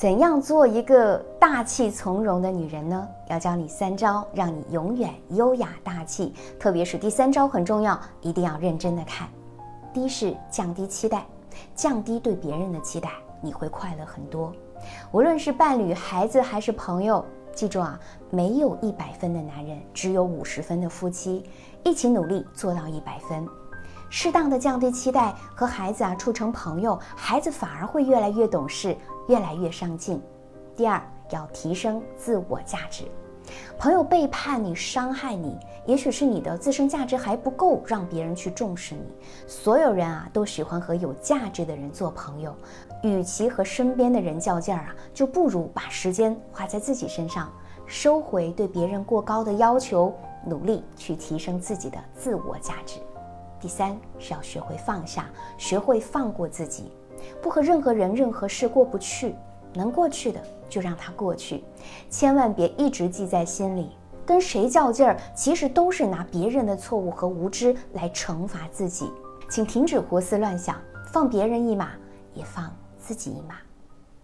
怎样做一个大气从容的女人呢？要教你三招，让你永远优雅大气。特别是第三招很重要，一定要认真的看。第一是降低期待，降低对别人的期待，你会快乐很多。无论是伴侣、孩子还是朋友，记住啊，没有一百分的男人，只有五十分的夫妻。一起努力做到一百分。适当的降低期待，和孩子啊处成朋友，孩子反而会越来越懂事，越来越上进。第二，要提升自我价值。朋友背叛你、伤害你，也许是你的自身价值还不够，让别人去重视你。所有人啊都喜欢和有价值的人做朋友，与其和身边的人较劲儿啊，就不如把时间花在自己身上，收回对别人过高的要求，努力去提升自己的自我价值。第三是要学会放下，学会放过自己，不和任何人、任何事过不去，能过去的就让它过去，千万别一直记在心里。跟谁较劲儿，其实都是拿别人的错误和无知来惩罚自己。请停止胡思乱想，放别人一马，也放自己一马。